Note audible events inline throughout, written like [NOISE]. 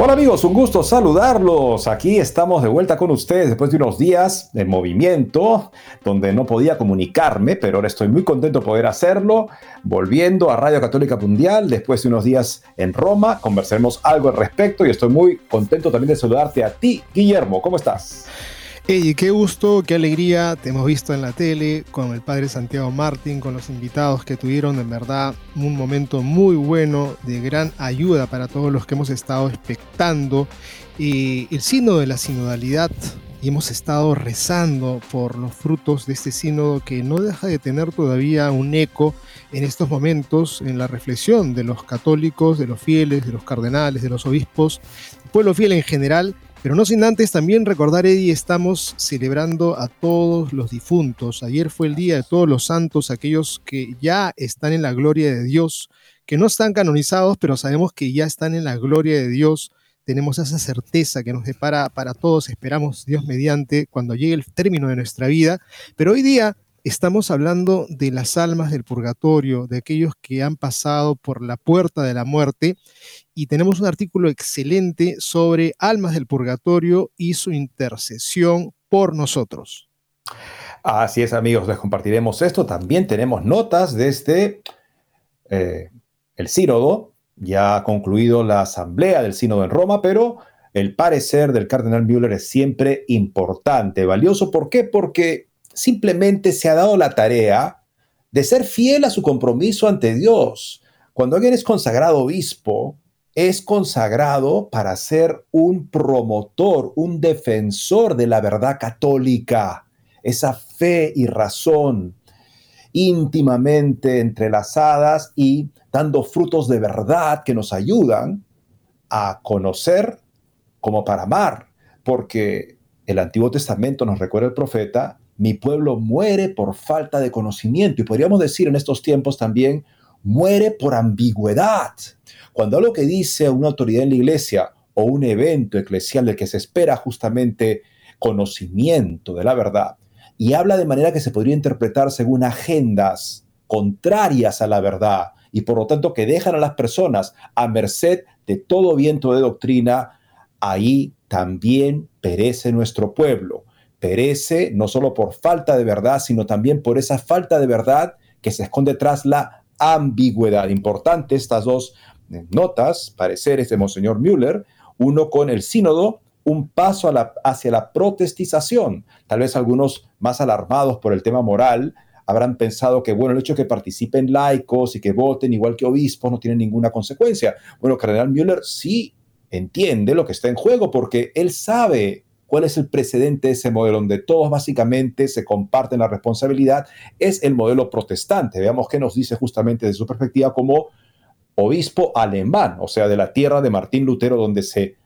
Hola amigos, un gusto saludarlos. Aquí estamos de vuelta con ustedes después de unos días de movimiento donde no podía comunicarme, pero ahora estoy muy contento de poder hacerlo. Volviendo a Radio Católica Mundial después de unos días en Roma, conversaremos algo al respecto y estoy muy contento también de saludarte a ti, Guillermo. ¿Cómo estás? Qué gusto, qué alegría, te hemos visto en la tele con el padre Santiago Martín, con los invitados que tuvieron, en verdad, un momento muy bueno, de gran ayuda para todos los que hemos estado expectando el sínodo de la sinodalidad. Y hemos estado rezando por los frutos de este sínodo que no deja de tener todavía un eco en estos momentos en la reflexión de los católicos, de los fieles, de los cardenales, de los obispos, pueblo fiel en general pero no sin antes también recordar, Eddie, estamos celebrando a todos los difuntos. Ayer fue el Día de Todos los Santos, aquellos que ya están en la gloria de Dios, que no están canonizados, pero sabemos que ya están en la gloria de Dios. Tenemos esa certeza que nos depara para todos, esperamos Dios mediante, cuando llegue el término de nuestra vida. Pero hoy día estamos hablando de las almas del purgatorio, de aquellos que han pasado por la puerta de la muerte, y tenemos un artículo excelente sobre almas del purgatorio y su intercesión por nosotros. Así es, amigos, les compartiremos esto. También tenemos notas desde eh, el sínodo. Ya ha concluido la asamblea del sínodo en Roma, pero el parecer del cardenal Müller es siempre importante, valioso. ¿Por qué? Porque simplemente se ha dado la tarea de ser fiel a su compromiso ante Dios. Cuando alguien es consagrado obispo, es consagrado para ser un promotor, un defensor de la verdad católica, esa fe y razón íntimamente entrelazadas y dando frutos de verdad que nos ayudan a conocer como para amar, porque el Antiguo Testamento nos recuerda el profeta, mi pueblo muere por falta de conocimiento. Y podríamos decir en estos tiempos también, muere por ambigüedad. Cuando algo que dice una autoridad en la iglesia o un evento eclesial del que se espera justamente conocimiento de la verdad, y habla de manera que se podría interpretar según agendas contrarias a la verdad, y por lo tanto que dejan a las personas a merced de todo viento de doctrina, ahí también perece nuestro pueblo perece no solo por falta de verdad, sino también por esa falta de verdad que se esconde tras la ambigüedad. Importante estas dos eh, notas, pareceres de Monseñor Müller, uno con el sínodo, un paso hacia la protestización. Tal vez algunos más alarmados por el tema moral habrán pensado que, bueno, el hecho de que participen laicos y que voten igual que obispos no tiene ninguna consecuencia. Bueno, Cardenal Müller sí entiende lo que está en juego porque él sabe ¿Cuál es el precedente de ese modelo donde todos básicamente se comparten la responsabilidad? Es el modelo protestante. Veamos qué nos dice justamente de su perspectiva como obispo alemán, o sea, de la tierra de Martín Lutero, donde se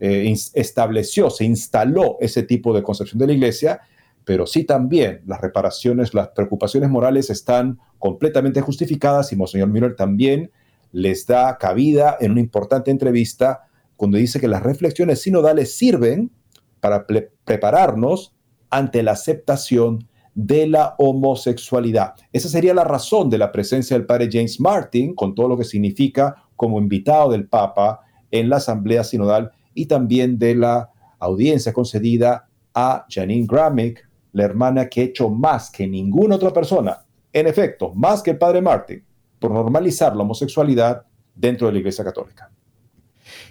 eh, estableció, se instaló ese tipo de concepción de la iglesia, pero sí también las reparaciones, las preocupaciones morales están completamente justificadas y Monseñor Müller también les da cabida en una importante entrevista cuando dice que las reflexiones sinodales sirven para prepararnos ante la aceptación de la homosexualidad. Esa sería la razón de la presencia del padre James Martin, con todo lo que significa como invitado del Papa en la Asamblea Sinodal y también de la audiencia concedida a Janine Gramick, la hermana que ha hecho más que ninguna otra persona, en efecto, más que el padre Martin, por normalizar la homosexualidad dentro de la Iglesia Católica.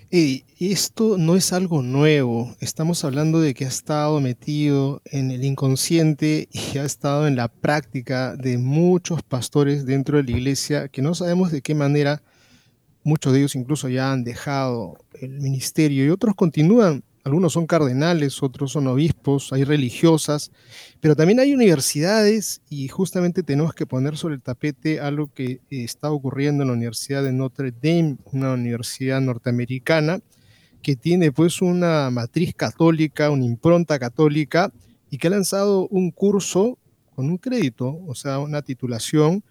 Y esto no es algo nuevo. Estamos hablando de que ha estado metido en el inconsciente y ha estado en la práctica de muchos pastores dentro de la iglesia que no sabemos de qué manera muchos de ellos incluso ya han dejado el ministerio y otros continúan algunos son cardenales, otros son obispos, hay religiosas, pero también hay universidades y justamente tenemos que poner sobre el tapete algo que está ocurriendo en la Universidad de Notre Dame, una universidad norteamericana que tiene pues una matriz católica, una impronta católica y que ha lanzado un curso con un crédito, o sea, una titulación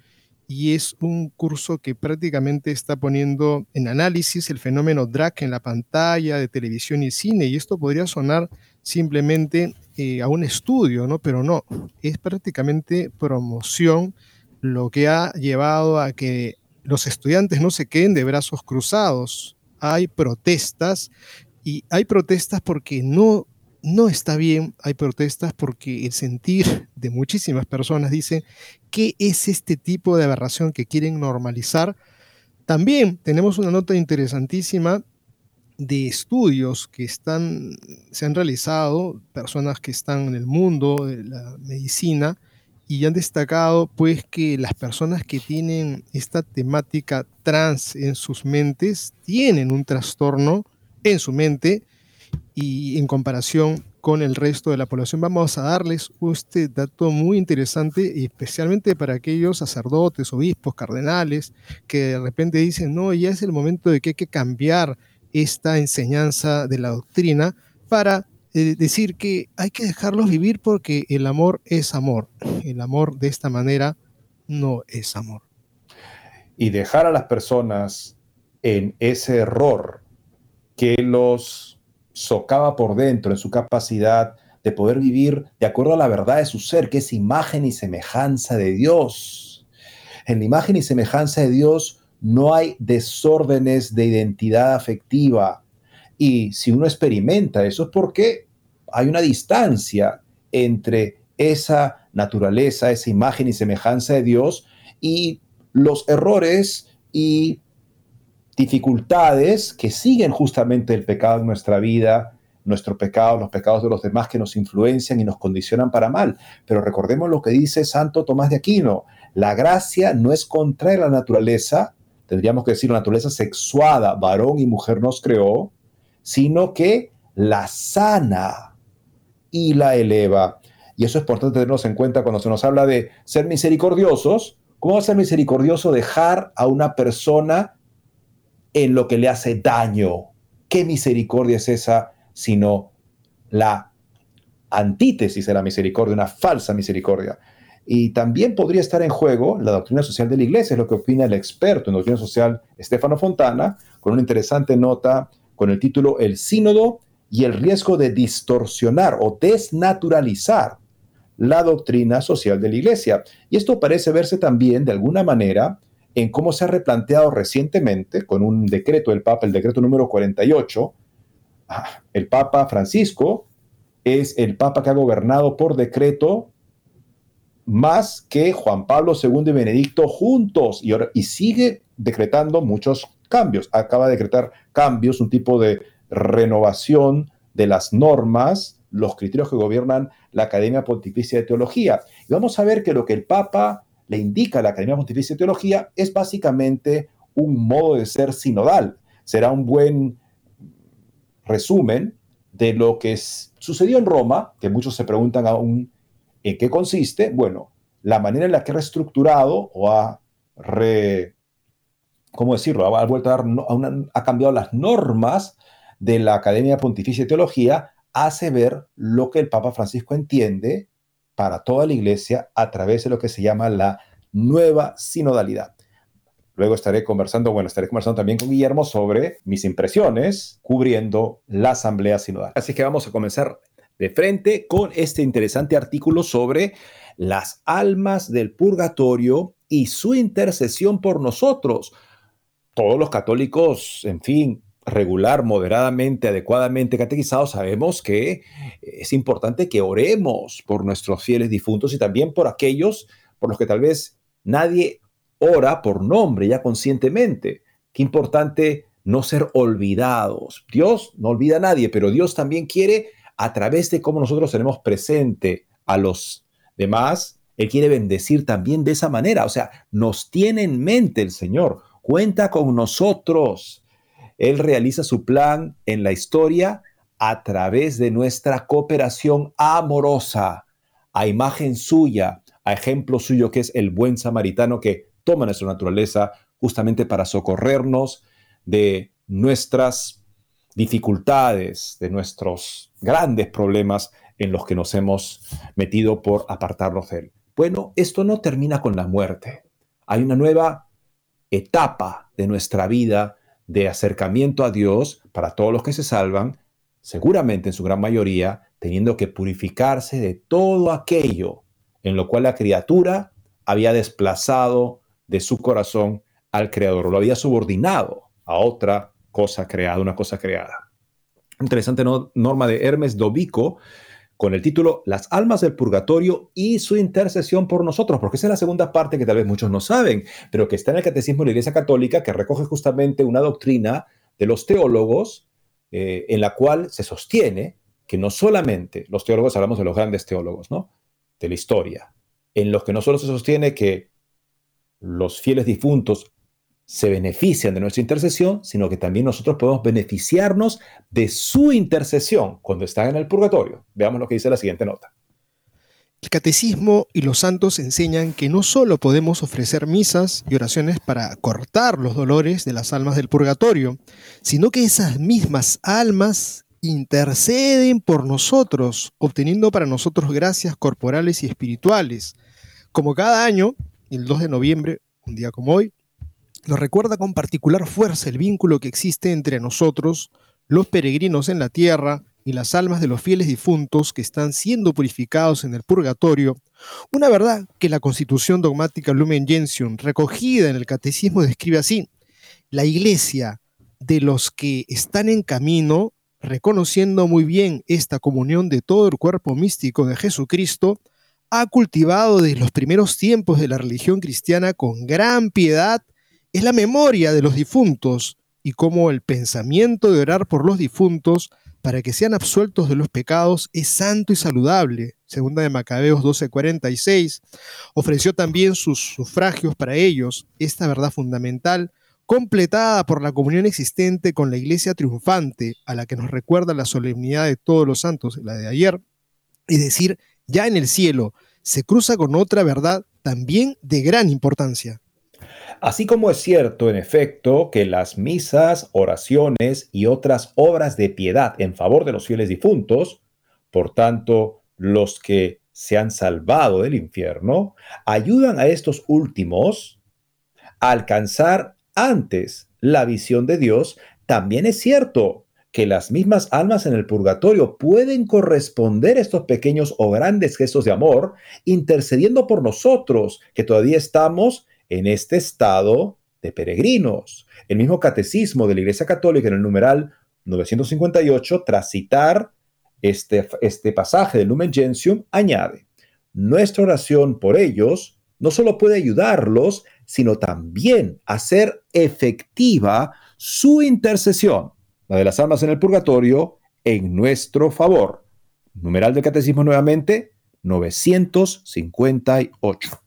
y es un curso que prácticamente está poniendo en análisis el fenómeno drag en la pantalla de televisión y cine, y esto podría sonar simplemente eh, a un estudio, ¿no? Pero no, es prácticamente promoción lo que ha llevado a que los estudiantes no se queden de brazos cruzados. Hay protestas y hay protestas porque no no está bien, hay protestas porque el sentir de muchísimas personas dice, ¿qué es este tipo de aberración que quieren normalizar? También tenemos una nota interesantísima de estudios que están, se han realizado, personas que están en el mundo de la medicina, y han destacado pues que las personas que tienen esta temática trans en sus mentes tienen un trastorno en su mente y en comparación con el resto de la población. Vamos a darles este dato muy interesante, especialmente para aquellos sacerdotes, obispos, cardenales, que de repente dicen, no, ya es el momento de que hay que cambiar esta enseñanza de la doctrina para eh, decir que hay que dejarlos vivir porque el amor es amor. El amor de esta manera no es amor. Y dejar a las personas en ese error que los socava por dentro en su capacidad de poder vivir de acuerdo a la verdad de su ser, que es imagen y semejanza de Dios. En la imagen y semejanza de Dios no hay desórdenes de identidad afectiva. Y si uno experimenta eso es porque hay una distancia entre esa naturaleza, esa imagen y semejanza de Dios y los errores y dificultades que siguen justamente el pecado en nuestra vida, nuestro pecado, los pecados de los demás que nos influencian y nos condicionan para mal. Pero recordemos lo que dice Santo Tomás de Aquino, la gracia no es contra la naturaleza, tendríamos que decir la naturaleza sexuada, varón y mujer nos creó, sino que la sana y la eleva. Y eso es importante tenernos en cuenta cuando se nos habla de ser misericordiosos. ¿Cómo va a ser misericordioso dejar a una persona en lo que le hace daño. ¿Qué misericordia es esa sino la antítesis de la misericordia, una falsa misericordia? Y también podría estar en juego la doctrina social de la iglesia, es lo que opina el experto en doctrina social Estefano Fontana, con una interesante nota con el título El sínodo y el riesgo de distorsionar o desnaturalizar la doctrina social de la iglesia. Y esto parece verse también de alguna manera en cómo se ha replanteado recientemente con un decreto del Papa, el decreto número 48. Ah, el Papa Francisco es el Papa que ha gobernado por decreto más que Juan Pablo II y Benedicto juntos y, y sigue decretando muchos cambios. Acaba de decretar cambios, un tipo de renovación de las normas, los criterios que gobiernan la Academia Pontificia de Teología. Y vamos a ver que lo que el Papa le indica la Academia Pontificia de Teología es básicamente un modo de ser sinodal. Será un buen resumen de lo que sucedió en Roma, que muchos se preguntan aún en qué consiste. Bueno, la manera en la que ha reestructurado o ha re, ¿cómo decirlo? Ha, vuelto a, dar, ha cambiado las normas de la Academia Pontificia de Teología, hace ver lo que el Papa Francisco entiende para toda la iglesia a través de lo que se llama la nueva sinodalidad. Luego estaré conversando, bueno, estaré conversando también con Guillermo sobre mis impresiones cubriendo la asamblea sinodal. Así que vamos a comenzar de frente con este interesante artículo sobre las almas del purgatorio y su intercesión por nosotros. Todos los católicos, en fin, regular, moderadamente, adecuadamente catequizados, sabemos que es importante que oremos por nuestros fieles difuntos y también por aquellos por los que tal vez nadie ora por nombre ya conscientemente. Qué importante no ser olvidados. Dios no olvida a nadie, pero Dios también quiere, a través de cómo nosotros tenemos presente a los demás, Él quiere bendecir también de esa manera. O sea, nos tiene en mente el Señor, cuenta con nosotros. Él realiza su plan en la historia a través de nuestra cooperación amorosa, a imagen suya, a ejemplo suyo que es el buen samaritano que toma nuestra naturaleza justamente para socorrernos de nuestras dificultades, de nuestros grandes problemas en los que nos hemos metido por apartarnos de Él. Bueno, esto no termina con la muerte. Hay una nueva etapa de nuestra vida de acercamiento a Dios para todos los que se salvan, seguramente en su gran mayoría, teniendo que purificarse de todo aquello en lo cual la criatura había desplazado de su corazón al Creador, lo había subordinado a otra cosa creada, una cosa creada. Interesante norma de Hermes Dobico con el título Las almas del purgatorio y su intercesión por nosotros, porque esa es la segunda parte que tal vez muchos no saben, pero que está en el Catecismo de la Iglesia Católica, que recoge justamente una doctrina de los teólogos eh, en la cual se sostiene que no solamente los teólogos, hablamos de los grandes teólogos, ¿no? De la historia, en los que no solo se sostiene que los fieles difuntos se benefician de nuestra intercesión, sino que también nosotros podemos beneficiarnos de su intercesión cuando están en el purgatorio. Veamos lo que dice la siguiente nota. El catecismo y los santos enseñan que no solo podemos ofrecer misas y oraciones para cortar los dolores de las almas del purgatorio, sino que esas mismas almas interceden por nosotros, obteniendo para nosotros gracias corporales y espirituales. Como cada año, el 2 de noviembre, un día como hoy, nos recuerda con particular fuerza el vínculo que existe entre nosotros, los peregrinos en la tierra, y las almas de los fieles difuntos que están siendo purificados en el purgatorio, una verdad que la Constitución dogmática Lumen Gentium, recogida en el Catecismo, describe así: la Iglesia de los que están en camino, reconociendo muy bien esta comunión de todo el cuerpo místico de Jesucristo, ha cultivado desde los primeros tiempos de la religión cristiana con gran piedad es la memoria de los difuntos y cómo el pensamiento de orar por los difuntos para que sean absueltos de los pecados es santo y saludable. Segunda de Macabeos 12:46. Ofreció también sus sufragios para ellos, esta verdad fundamental, completada por la comunión existente con la iglesia triunfante, a la que nos recuerda la solemnidad de todos los santos, la de ayer, es decir, ya en el cielo, se cruza con otra verdad también de gran importancia. Así como es cierto, en efecto, que las misas, oraciones y otras obras de piedad en favor de los fieles difuntos, por tanto, los que se han salvado del infierno, ayudan a estos últimos a alcanzar antes la visión de Dios, también es cierto que las mismas almas en el purgatorio pueden corresponder a estos pequeños o grandes gestos de amor, intercediendo por nosotros, que todavía estamos en este estado de peregrinos. El mismo catecismo de la Iglesia Católica en el numeral 958, tras citar este, este pasaje del Lumen Gentium, añade, nuestra oración por ellos no solo puede ayudarlos, sino también hacer efectiva su intercesión, la de las almas en el purgatorio, en nuestro favor. Numeral del catecismo nuevamente, 958.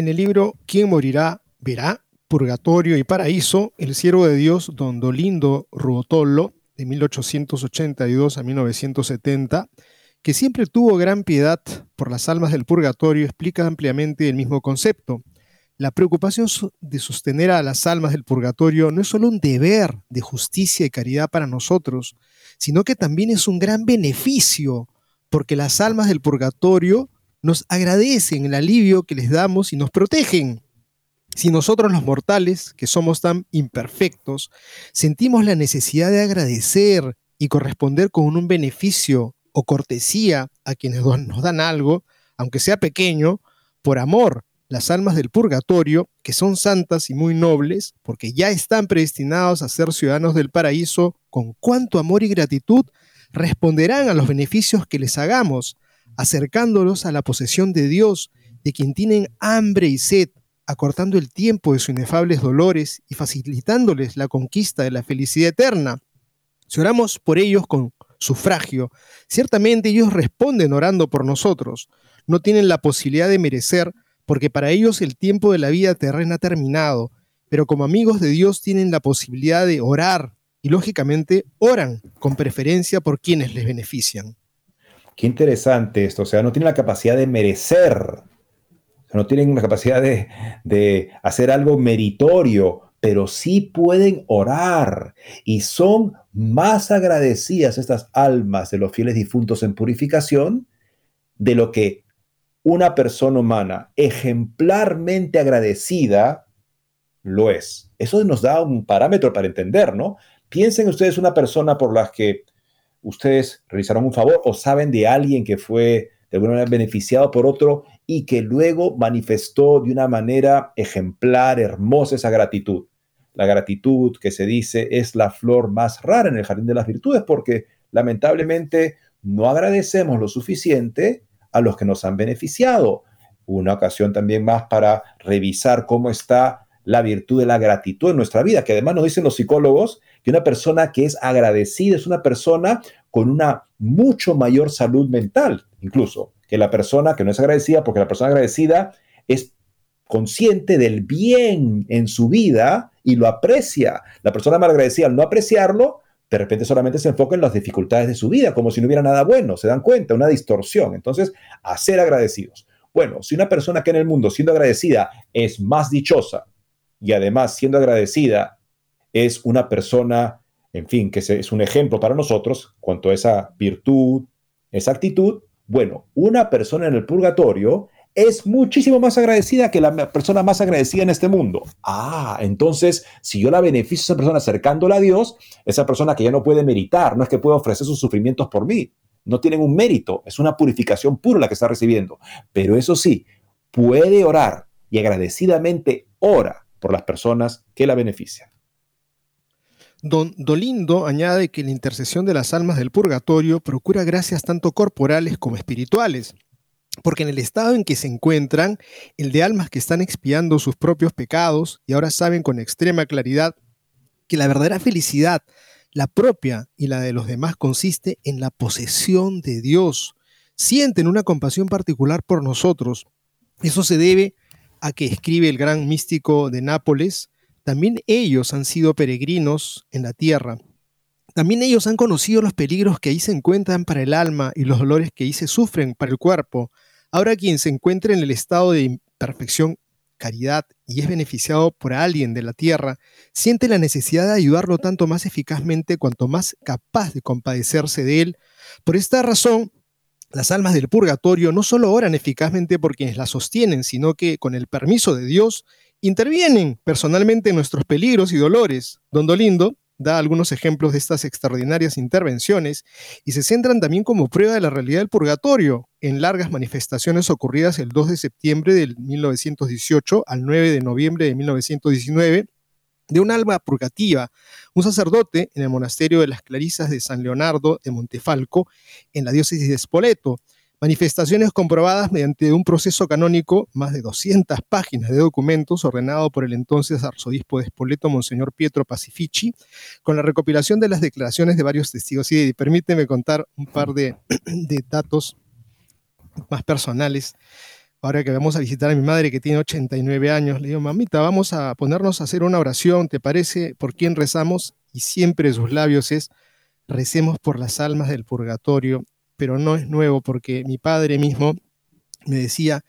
En el libro ¿Quién morirá? verá, Purgatorio y Paraíso, el siervo de Dios Don Dolindo Ruotolo, de 1882 a 1970, que siempre tuvo gran piedad por las almas del purgatorio, explica ampliamente el mismo concepto. La preocupación de sostener a las almas del purgatorio no es solo un deber de justicia y caridad para nosotros, sino que también es un gran beneficio, porque las almas del purgatorio nos agradecen el alivio que les damos y nos protegen. Si nosotros los mortales, que somos tan imperfectos, sentimos la necesidad de agradecer y corresponder con un beneficio o cortesía a quienes nos dan algo, aunque sea pequeño, por amor, las almas del purgatorio, que son santas y muy nobles, porque ya están predestinados a ser ciudadanos del paraíso, con cuánto amor y gratitud responderán a los beneficios que les hagamos, acercándolos a la posesión de Dios, de quien tienen hambre y sed, acortando el tiempo de sus inefables dolores y facilitándoles la conquista de la felicidad eterna. Si oramos por ellos con sufragio, ciertamente ellos responden orando por nosotros. No tienen la posibilidad de merecer, porque para ellos el tiempo de la vida terrena ha terminado, pero como amigos de Dios tienen la posibilidad de orar y lógicamente oran con preferencia por quienes les benefician. Qué interesante esto, o sea, no tienen la capacidad de merecer, no tienen la capacidad de, de hacer algo meritorio, pero sí pueden orar y son más agradecidas estas almas de los fieles difuntos en purificación de lo que una persona humana ejemplarmente agradecida lo es. Eso nos da un parámetro para entender, ¿no? Piensen ustedes una persona por la que ustedes realizaron un favor o saben de alguien que fue de alguna manera beneficiado por otro y que luego manifestó de una manera ejemplar, hermosa esa gratitud. La gratitud que se dice es la flor más rara en el jardín de las virtudes porque lamentablemente no agradecemos lo suficiente a los que nos han beneficiado. Una ocasión también más para revisar cómo está la virtud de la gratitud en nuestra vida, que además nos dicen los psicólogos que una persona que es agradecida es una persona con una mucho mayor salud mental, incluso, que la persona que no es agradecida, porque la persona agradecida es consciente del bien en su vida y lo aprecia. La persona mal agradecida, al no apreciarlo, de repente solamente se enfoca en las dificultades de su vida, como si no hubiera nada bueno, se dan cuenta, una distorsión. Entonces, a ser agradecidos. Bueno, si una persona que en el mundo, siendo agradecida, es más dichosa y además siendo agradecida, es una persona, en fin, que es un ejemplo para nosotros cuanto a esa virtud, esa actitud, bueno, una persona en el purgatorio es muchísimo más agradecida que la persona más agradecida en este mundo. Ah, entonces, si yo la beneficio a esa persona acercándola a Dios, esa persona que ya no puede meritar, no es que pueda ofrecer sus sufrimientos por mí, no tienen un mérito, es una purificación pura la que está recibiendo. Pero eso sí, puede orar y agradecidamente ora por las personas que la benefician. Don Dolindo añade que la intercesión de las almas del purgatorio procura gracias tanto corporales como espirituales, porque en el estado en que se encuentran, el de almas que están expiando sus propios pecados y ahora saben con extrema claridad que la verdadera felicidad, la propia y la de los demás, consiste en la posesión de Dios. Sienten una compasión particular por nosotros. Eso se debe a que escribe el gran místico de Nápoles, también ellos han sido peregrinos en la tierra. También ellos han conocido los peligros que ahí se encuentran para el alma y los dolores que ahí se sufren para el cuerpo. Ahora quien se encuentra en el estado de imperfección, caridad y es beneficiado por alguien de la tierra, siente la necesidad de ayudarlo tanto más eficazmente cuanto más capaz de compadecerse de él. Por esta razón, las almas del purgatorio no solo oran eficazmente por quienes la sostienen, sino que, con el permiso de Dios, intervienen personalmente en nuestros peligros y dolores. Don Dolindo da algunos ejemplos de estas extraordinarias intervenciones y se centran también como prueba de la realidad del purgatorio en largas manifestaciones ocurridas el 2 de septiembre de 1918 al 9 de noviembre de 1919 de un alma purgativa, un sacerdote en el monasterio de las Clarisas de San Leonardo de Montefalco, en la diócesis de Spoleto. Manifestaciones comprobadas mediante un proceso canónico, más de 200 páginas de documentos, ordenado por el entonces arzobispo de Spoleto, Monseñor Pietro Pacifici, con la recopilación de las declaraciones de varios testigos. Y permíteme contar un par de, [CLEARS THROAT] de datos más personales ahora que vamos a visitar a mi madre que tiene 89 años, le digo, mamita, vamos a ponernos a hacer una oración, ¿te parece? ¿Por quién rezamos? Y siempre sus labios es, recemos por las almas del purgatorio, pero no es nuevo porque mi padre mismo me decía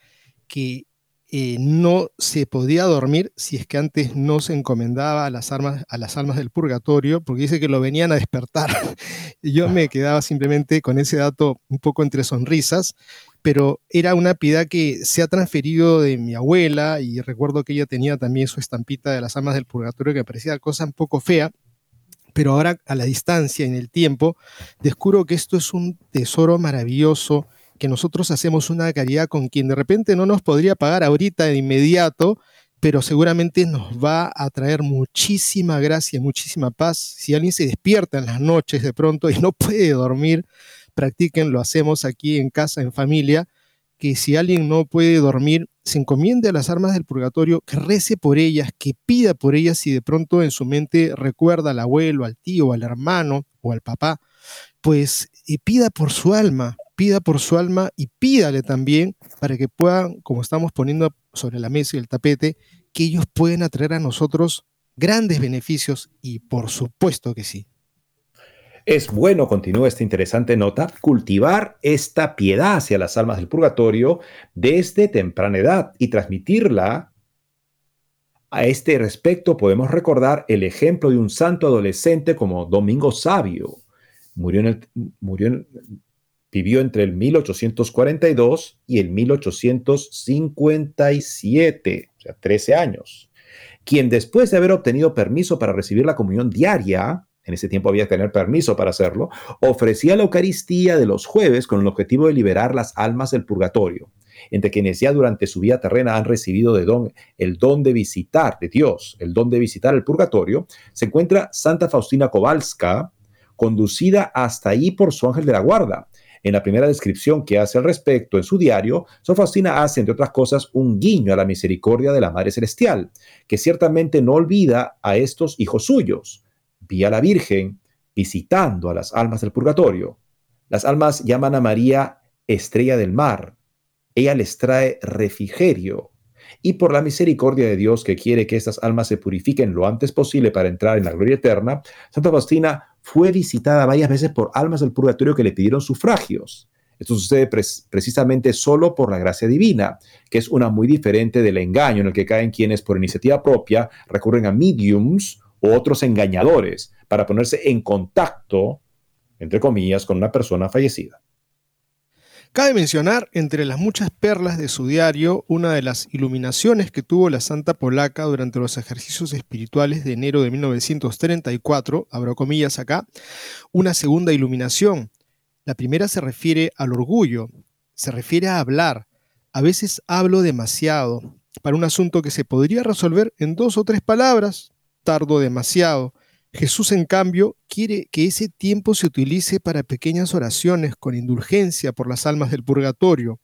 que eh, no se podía dormir si es que antes no se encomendaba a las, almas, a las almas del purgatorio, porque dice que lo venían a despertar. [LAUGHS] y yo me quedaba simplemente con ese dato un poco entre sonrisas pero era una piedad que se ha transferido de mi abuela y recuerdo que ella tenía también su estampita de las almas del purgatorio que parecía cosa un poco fea, pero ahora a la distancia, en el tiempo, descubro que esto es un tesoro maravilloso, que nosotros hacemos una caridad con quien de repente no nos podría pagar ahorita de inmediato, pero seguramente nos va a traer muchísima gracia, muchísima paz. Si alguien se despierta en las noches de pronto y no puede dormir, practiquen, lo hacemos aquí en casa, en familia, que si alguien no puede dormir, se encomiende a las armas del purgatorio, que rece por ellas, que pida por ellas si de pronto en su mente recuerda al abuelo, al tío, al hermano o al papá, pues y pida por su alma, pida por su alma y pídale también para que puedan, como estamos poniendo sobre la mesa y el tapete, que ellos pueden atraer a nosotros grandes beneficios y por supuesto que sí. Es bueno, continúa esta interesante nota, cultivar esta piedad hacia las almas del purgatorio desde temprana edad y transmitirla. A este respecto podemos recordar el ejemplo de un santo adolescente como Domingo Sabio. Murió en el, murió vivió entre el 1842 y el 1857, o sea, 13 años, quien después de haber obtenido permiso para recibir la comunión diaria, en ese tiempo había que tener permiso para hacerlo, ofrecía la Eucaristía de los jueves con el objetivo de liberar las almas del purgatorio, entre quienes ya durante su vida terrena han recibido de don, el don de visitar, de Dios, el don de visitar el purgatorio, se encuentra Santa Faustina Kowalska, conducida hasta ahí por su ángel de la guarda. En la primera descripción que hace al respecto en su diario, San Faustina hace, entre otras cosas, un guiño a la misericordia de la Madre Celestial, que ciertamente no olvida a estos hijos suyos a la Virgen visitando a las almas del purgatorio. Las almas llaman a María estrella del mar. Ella les trae refrigerio. Y por la misericordia de Dios que quiere que estas almas se purifiquen lo antes posible para entrar en la gloria eterna, Santa Faustina fue visitada varias veces por almas del purgatorio que le pidieron sufragios. Esto sucede precisamente solo por la gracia divina, que es una muy diferente del engaño en el que caen quienes por iniciativa propia recurren a mediums otros engañadores para ponerse en contacto, entre comillas, con una persona fallecida. Cabe mencionar, entre las muchas perlas de su diario, una de las iluminaciones que tuvo la Santa Polaca durante los ejercicios espirituales de enero de 1934, abro comillas acá, una segunda iluminación. La primera se refiere al orgullo, se refiere a hablar. A veces hablo demasiado para un asunto que se podría resolver en dos o tres palabras, tardo demasiado. Jesús, en cambio, quiere que ese tiempo se utilice para pequeñas oraciones con indulgencia por las almas del purgatorio.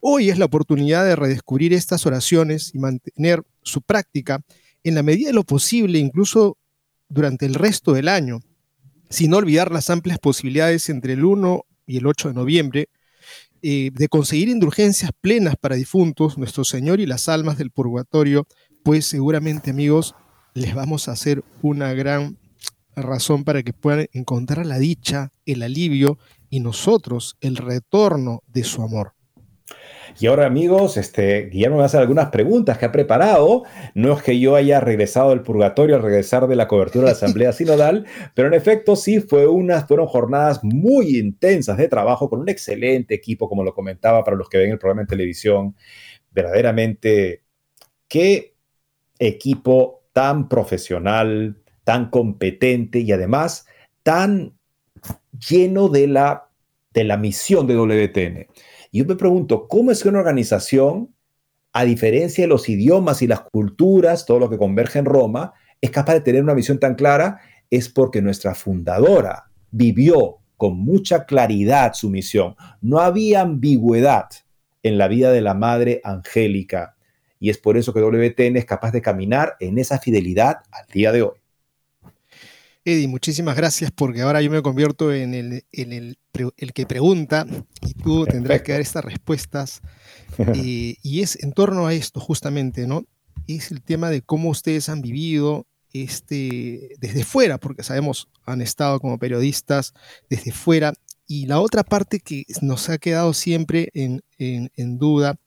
Hoy es la oportunidad de redescubrir estas oraciones y mantener su práctica en la medida de lo posible, incluso durante el resto del año, sin olvidar las amplias posibilidades entre el 1 y el 8 de noviembre eh, de conseguir indulgencias plenas para difuntos, nuestro Señor y las almas del purgatorio, pues seguramente amigos les vamos a hacer una gran razón para que puedan encontrar la dicha, el alivio y nosotros el retorno de su amor. Y ahora amigos, este, Guillermo me va a hacer algunas preguntas que ha preparado. No es que yo haya regresado del purgatorio al regresar de la cobertura de la Asamblea [LAUGHS] Sinodal, pero en efecto sí fue unas, fueron jornadas muy intensas de trabajo con un excelente equipo, como lo comentaba para los que ven el programa en televisión. Verdaderamente, qué equipo tan profesional, tan competente y además tan lleno de la, de la misión de WTN. Y yo me pregunto, ¿cómo es que una organización, a diferencia de los idiomas y las culturas, todo lo que converge en Roma, es capaz de tener una misión tan clara? Es porque nuestra fundadora vivió con mucha claridad su misión. No había ambigüedad en la vida de la Madre Angélica y es por eso que WTN es capaz de caminar en esa fidelidad al día de hoy. Eddie, muchísimas gracias porque ahora yo me convierto en el, el, que pregunta y tú tendrás que dar estas respuestas. [LAUGHS] Eh, y es en torno a esto justamente, ¿no? Es el tema de cómo ustedes han vivido este, desde fuera, porque sabemos, han estado como periodistas desde fuera. Y la otra parte que nos ha quedado siempre en, en, en duda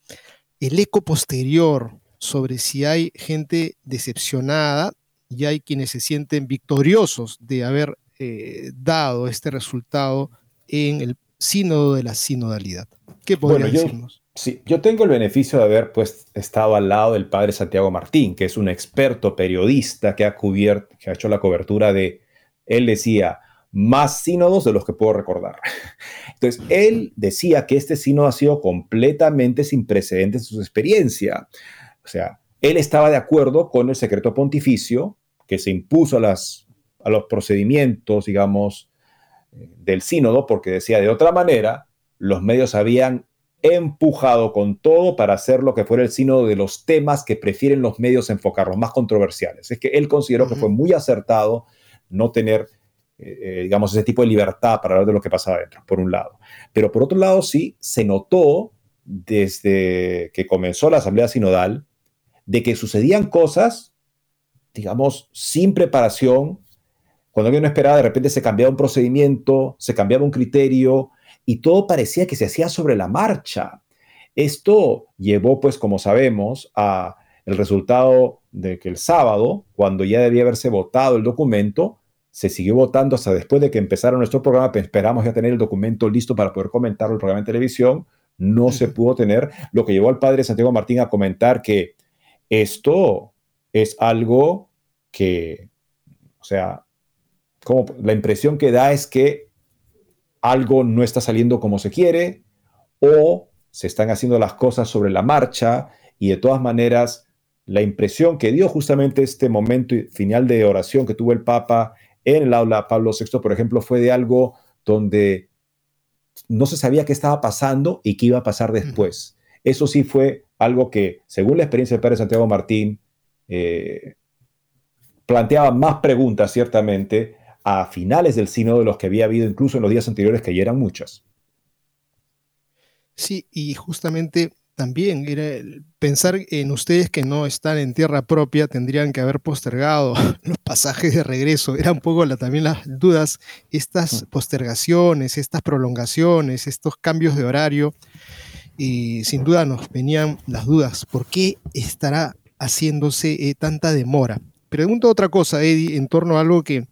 el eco posterior sobre si hay gente decepcionada y hay quienes se sienten victoriosos de haber eh, dado este resultado en el sínodo de la sinodalidad. ¿Qué podría decirnos? Sí, yo tengo el beneficio de haber pues, estado al lado del padre Santiago Martín, que es un experto periodista que ha cubierto, que ha hecho la cobertura de, él decía, más sínodos de los que puedo recordar. Entonces, él decía que este sínodo ha sido completamente sin precedentes en su experiencia. O sea, él estaba de acuerdo con el secreto pontificio que se impuso a, las, a los procedimientos, digamos, del sínodo, porque decía de otra manera, los medios habían empujado con todo para hacer lo que fuera el sínodo de los temas que prefieren los medios enfocar, los más controversiales. Es que él consideró que fue muy acertado no tener, eh, eh, digamos, ese tipo de libertad para hablar de lo que pasaba adentro, por un lado. Pero por otro lado, sí, se notó desde que comenzó la Asamblea Sinodal de que sucedían cosas, digamos, sin preparación. Cuando alguien no esperaba, de repente se cambiaba un procedimiento, se cambiaba un criterio, y todo parecía que se hacía sobre la marcha. Esto llevó, pues, como sabemos, a el resultado de que el sábado, cuando ya debía haberse votado el documento, se siguió votando hasta después de que empezara nuestro programa, esperamos ya tener el documento listo para poder comentarlo el programa de televisión, no se pudo tener, lo que llevó al padre Santiago Martín a comentar que esto es algo que, o sea, como la impresión que da es que algo no está saliendo como se quiere o se están haciendo las cosas sobre la marcha y de todas maneras la impresión que dio justamente este momento final de oración que tuvo el Papa en el aula Pablo VI, por ejemplo, fue de algo donde no se sabía qué estaba pasando y qué iba a pasar después. Eso sí fue algo que, según la experiencia del padre Santiago Martín, eh, planteaba más preguntas, ciertamente, a finales del sínodo de los que había habido incluso en los días anteriores, que ya eran muchas. Sí, y justamente también era pensar en ustedes que no están en tierra propia, tendrían que haber postergado [LAUGHS] los pasajes de regreso. Eran un poco también las dudas, estas postergaciones, estas prolongaciones, estos cambios de horario. Y sin duda nos venían las dudas, ¿por qué estará haciéndose eh, tanta demora? Pregunto otra cosa, Eddie, en torno a algo que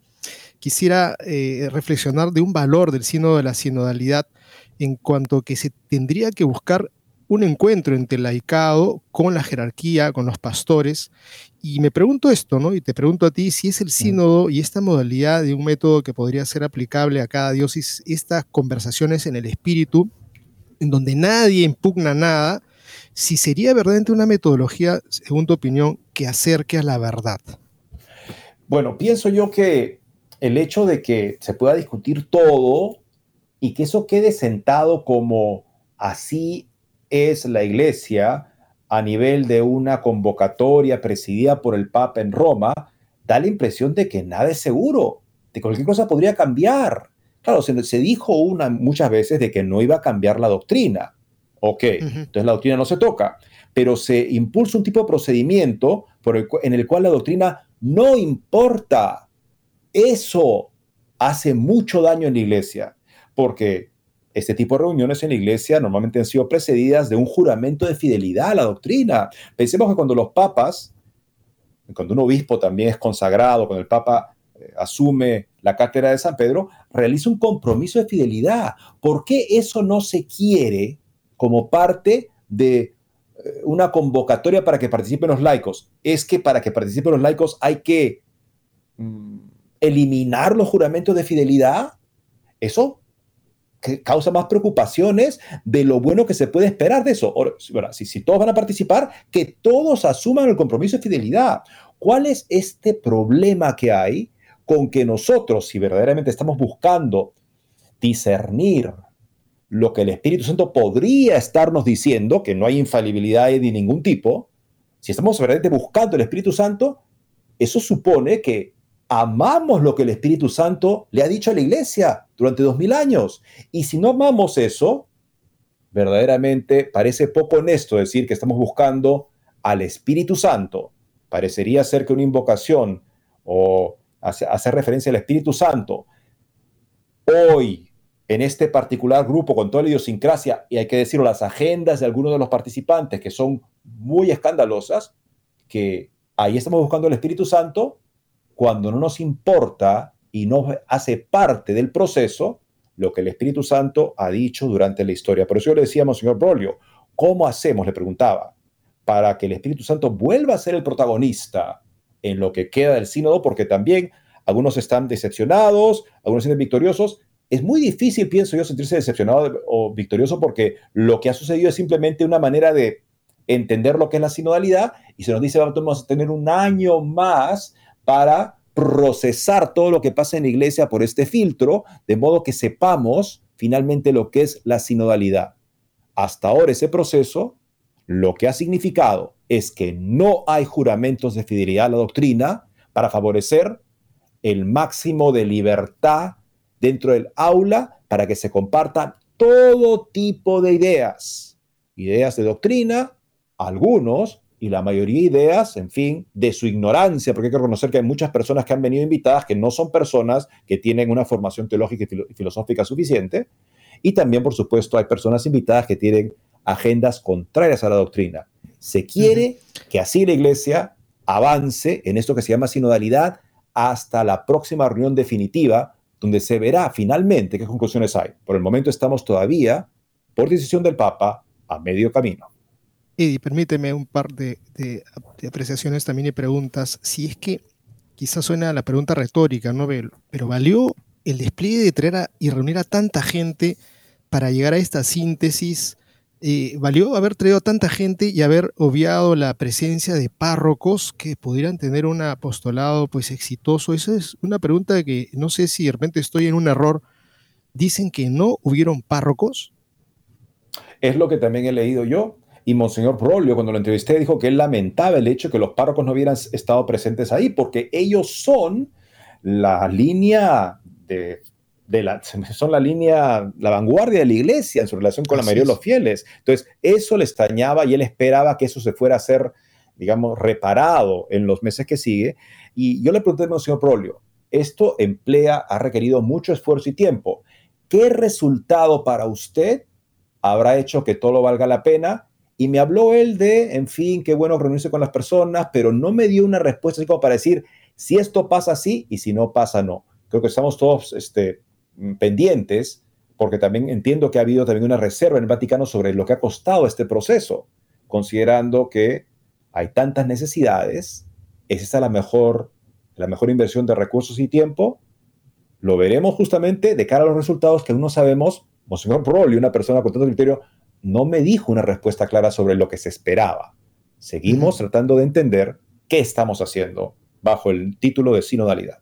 quisiera eh, reflexionar de un valor del sínodo de la sinodalidad en cuanto que se tendría que buscar un encuentro entre el laicado con la jerarquía, con los pastores. Y me pregunto esto, ¿no? Y te pregunto a ti si es el sínodo y esta modalidad de un método que podría ser aplicable a cada diócesis, estas conversaciones en el espíritu, en donde nadie impugna nada, si sería verdaderamente una metodología, según tu opinión, que acerque a la verdad. Bueno, pienso yo que el hecho de que se pueda discutir todo y que eso quede sentado como así es la iglesia a nivel de una convocatoria presidida por el Papa en Roma, da la impresión de que nada es seguro, de que cualquier cosa podría cambiar. Claro, se, se dijo una, muchas veces de que no iba a cambiar la doctrina. Ok, entonces la doctrina no se toca, pero se impulsa un tipo de procedimiento por el, en el cual la doctrina no importa eso hace mucho daño en la iglesia, porque este tipo de reuniones en la iglesia normalmente han sido precedidas de un juramento de fidelidad a la doctrina. Pensemos que cuando los papas, cuando un obispo también es consagrado, cuando el papa eh, asume la cátedra de San Pedro, realiza un compromiso de fidelidad. ¿Por qué eso no se quiere como parte de eh, una convocatoria para que participen los laicos? Es que para que participen los laicos hay que... Mm, eliminar los juramentos de fidelidad, eso causa más preocupaciones de lo bueno que se puede esperar de eso. Ahora, si, si todos van a participar, que todos asuman el compromiso de fidelidad. ¿Cuál es este problema que hay con que nosotros, si verdaderamente estamos buscando discernir lo que el Espíritu Santo podría estarnos diciendo, que no hay infalibilidad de ningún tipo, si estamos verdaderamente buscando el Espíritu Santo, eso supone que amamos lo que el Espíritu Santo le ha dicho a la iglesia durante dos mil años. Y si no amamos eso, verdaderamente parece poco honesto decir que estamos buscando al Espíritu Santo. Parecería ser que una invocación o hacer referencia al Espíritu Santo hoy en este particular grupo con toda la idiosincrasia, y hay que decirlo, las agendas de algunos de los participantes que son muy escandalosas, que ahí estamos buscando al Espíritu Santo cuando no nos importa y no hace parte del proceso lo que el Espíritu Santo ha dicho durante la historia. Por eso yo le decíamos, señor Brolio, ¿cómo hacemos? Le preguntaba, para que el Espíritu Santo vuelva a ser el protagonista en lo que queda del sínodo, porque también algunos están decepcionados, algunos están victoriosos. Es muy difícil, pienso yo, sentirse decepcionado o victorioso porque lo que ha sucedido es simplemente una manera de entender lo que es la sinodalidad y se nos dice vamos a tener un año más para procesar todo lo que pasa en la iglesia por este filtro, de modo que sepamos finalmente lo que es la sinodalidad. hasta ahora ese proceso lo que ha significado es que no hay juramentos de fidelidad a la doctrina para favorecer el máximo de libertad dentro del aula para que se compartan todo tipo de ideas, ideas de doctrina, algunos y la mayoría de ideas, en fin, de su ignorancia, porque hay que reconocer que hay muchas personas que han venido invitadas que no son personas que tienen una formación teológica y filosófica suficiente, y también, por supuesto, hay personas invitadas que tienen agendas contrarias a la doctrina. Se quiere que así la iglesia avance en esto que se llama sinodalidad hasta la próxima reunión definitiva, donde se verá finalmente qué conclusiones hay. Por el momento estamos todavía, por decisión del Papa, a medio camino. Y permíteme un par de, apreciaciones también y preguntas. Si es que quizás suena la pregunta retórica, ¿no? Pero ¿valió el despliegue de traer y reunir a tanta gente para llegar a esta síntesis? Eh, ¿Valió haber traído a tanta gente y haber obviado la presencia de párrocos que pudieran tener un apostolado pues exitoso? Esa es una pregunta que no sé si de repente estoy en un error. Dicen que no hubieron párrocos. Es lo que también he leído yo. Y Monseñor Prolio, cuando lo entrevisté, dijo que él lamentaba el hecho de que los párrocos no hubieran estado presentes ahí, porque ellos son la línea de, la, son la línea, la vanguardia de la iglesia en su relación con la mayoría de los fieles. Entonces, eso le extrañaba y él esperaba que eso se fuera a ser, digamos, reparado en los meses que sigue. Y yo le pregunté a Monseñor Prolio, esto emplea, ha requerido mucho esfuerzo y tiempo. ¿Qué resultado para usted habrá hecho que todo lo valga la pena? Y me habló él de, en fin, qué bueno reunirse con las personas, pero no me dio una respuesta así como para decir si esto pasa así y si no pasa no. Creo que estamos todos este, pendientes, porque también entiendo que ha habido también una reserva en el Vaticano sobre lo que ha costado este proceso, considerando que hay tantas necesidades, es esta la mejor, la mejor inversión de recursos y tiempo. Lo veremos justamente de cara a los resultados que aún no sabemos. Monseñor Proli, una persona con tanto criterio, no me dijo una respuesta clara sobre lo que se esperaba. Seguimos tratando de entender qué estamos haciendo bajo el título de sinodalidad.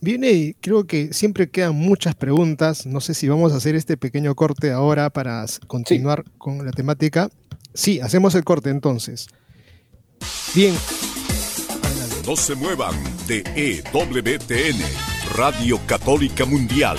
Viene, creo que siempre quedan muchas preguntas. No sé si vamos a hacer este pequeño corte ahora para continuar con la temática. Sí, hacemos el corte entonces. Bien. No se muevan de EWTN, Radio Católica Mundial.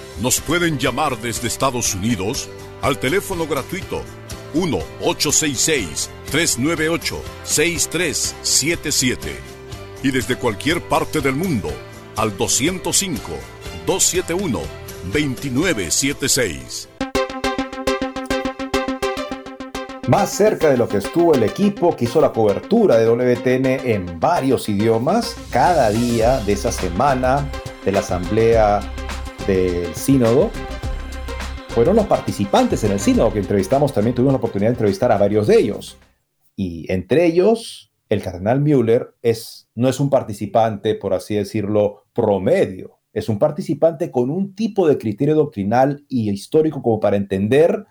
nos pueden llamar desde Estados Unidos al teléfono gratuito 1-866-398-6377 y desde cualquier parte del mundo al 205-271-2976. Más cerca de lo que estuvo el equipo que hizo la cobertura de WTN en varios idiomas cada día de esa semana de la Asamblea del sínodo fueron los participantes en el sínodo que entrevistamos, también tuvimos la oportunidad de entrevistar a varios de ellos. Y entre ellos, el cardenal Müller es, no es un participante, por así decirlo, promedio, es un participante con un tipo de criterio doctrinal y histórico como para entender